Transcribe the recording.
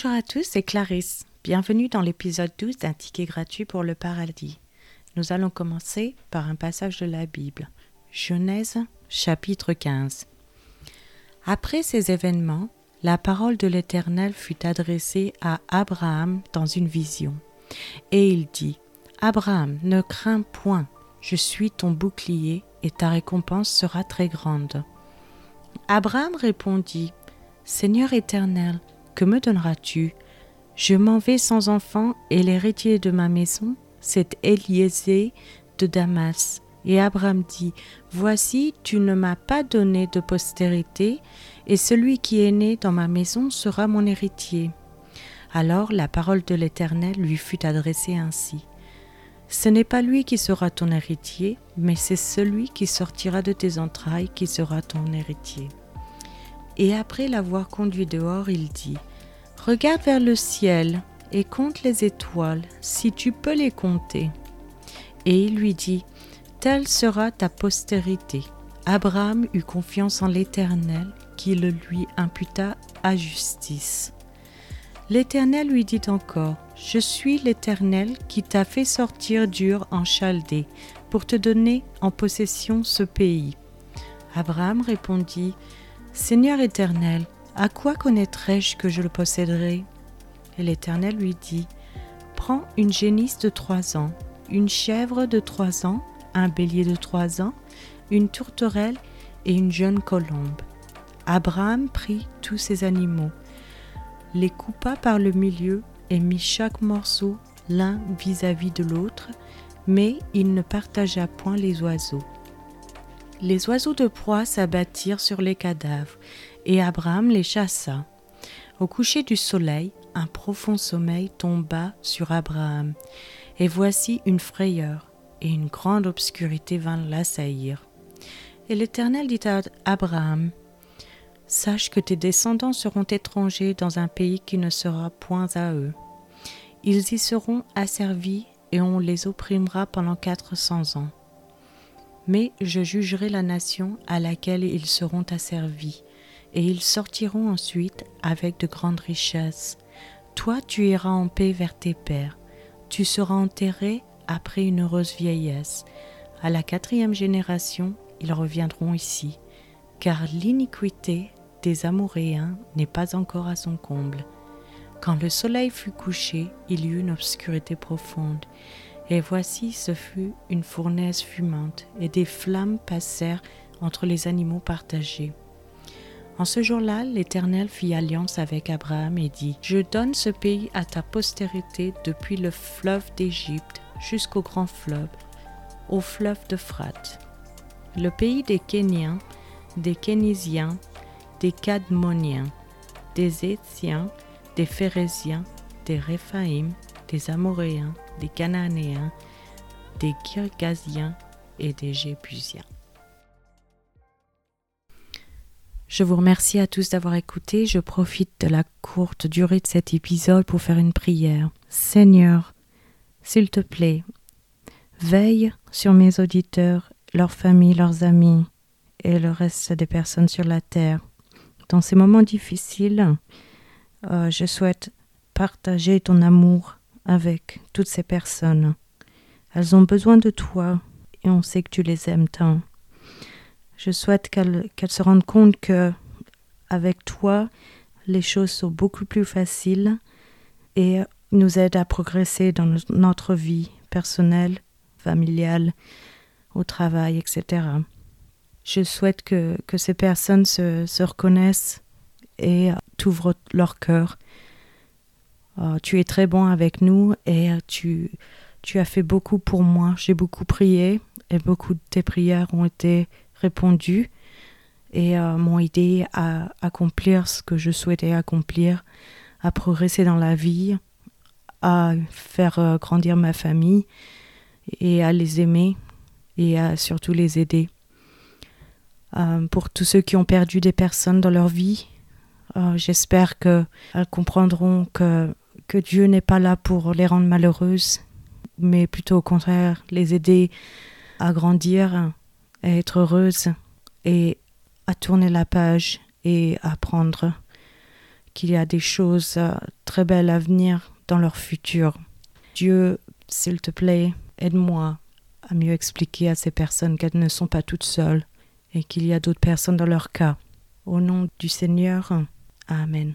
Bonjour à tous, c'est Clarisse. Bienvenue dans l'épisode 12 d'un ticket gratuit pour le paradis. Nous allons commencer par un passage de la Bible. Genèse chapitre 15. Après ces événements, la parole de l'Éternel fut adressée à Abraham dans une vision. Et il dit, Abraham, ne crains point, je suis ton bouclier et ta récompense sera très grande. Abraham répondit, Seigneur éternel, que me donneras-tu? Je m'en vais sans enfant, et l'héritier de ma maison, c'est Eliezer de Damas. Et Abraham dit, Voici, tu ne m'as pas donné de postérité, et celui qui est né dans ma maison sera mon héritier. Alors la parole de l'Éternel lui fut adressée ainsi. Ce n'est pas lui qui sera ton héritier, mais c'est celui qui sortira de tes entrailles qui sera ton héritier. Et après l'avoir conduit dehors, il dit, Regarde vers le ciel et compte les étoiles, si tu peux les compter. Et il lui dit, Telle sera ta postérité. Abraham eut confiance en l'Éternel, qui le lui imputa à justice. L'Éternel lui dit encore, Je suis l'Éternel qui t'a fait sortir d'Ur en Chaldée, pour te donner en possession ce pays. Abraham répondit, Seigneur Éternel, à quoi connaîtrais-je que je le posséderai? Et l'Éternel lui dit, Prends une génisse de trois ans, une chèvre de trois ans, un bélier de trois ans, une tourterelle et une jeune colombe. Abraham prit tous ces animaux, les coupa par le milieu et mit chaque morceau l'un vis-à-vis de l'autre, mais il ne partagea point les oiseaux. Les oiseaux de proie s'abattirent sur les cadavres, et Abraham les chassa. Au coucher du soleil, un profond sommeil tomba sur Abraham, et voici une frayeur, et une grande obscurité vint l'assaillir. Et l'Éternel dit à Abraham, Sache que tes descendants seront étrangers dans un pays qui ne sera point à eux. Ils y seront asservis et on les opprimera pendant quatre cents ans. Mais je jugerai la nation à laquelle ils seront asservis, et ils sortiront ensuite avec de grandes richesses. Toi tu iras en paix vers tes pères, tu seras enterré après une heureuse vieillesse. À la quatrième génération, ils reviendront ici, car l'iniquité des Amoréens n'est pas encore à son comble. Quand le soleil fut couché, il y eut une obscurité profonde, et voici ce fut une fournaise fumante, et des flammes passèrent entre les animaux partagés. En ce jour-là, l'Éternel fit alliance avec Abraham et dit, Je donne ce pays à ta postérité depuis le fleuve d'Égypte jusqu'au grand fleuve, au fleuve d'Euphrate. Le pays des Kéniens, des Kénisiens, des Cadmoniens, des Étiens, des Phérésiens, des Réphaïm, des Amoréens, des Cananéens, des Kirgaziens et des Jébusiens. Je vous remercie à tous d'avoir écouté. Je profite de la courte durée de cet épisode pour faire une prière. Seigneur, s'il te plaît, veille sur mes auditeurs, leurs familles, leurs amis et le reste des personnes sur la terre. Dans ces moments difficiles, euh, je souhaite partager ton amour avec toutes ces personnes. Elles ont besoin de toi et on sait que tu les aimes tant. Je souhaite qu'elles se rendent compte que avec toi, les choses sont beaucoup plus faciles et nous aident à progresser dans notre vie personnelle, familiale, au travail, etc. Je souhaite que, ces personnes se, se reconnaissent et t'ouvrent leur cœur. Euh, tu es très bon avec nous et tu, tu as fait beaucoup pour moi. J'ai beaucoup prié et beaucoup de tes prières ont été répondu et euh, m'ont aidé à accomplir ce que je souhaitais accomplir, à progresser dans la vie, à faire euh, grandir ma famille et à les aimer et à surtout les aider. Pour tous ceux qui ont perdu des personnes dans leur vie, j'espère qu'elles comprendront que, que Dieu n'est pas là pour les rendre malheureuses, mais plutôt au contraire les aider à grandir à être heureuse et à tourner la page et à apprendre qu'il y a des choses euh, très belles à venir dans leur futur. Dieu, s'il te plaît, aide-moi à mieux expliquer à ces personnes qu'elles ne sont pas toutes seules et qu'il y a d'autres personnes dans leur cas. Au nom du Seigneur, Amen.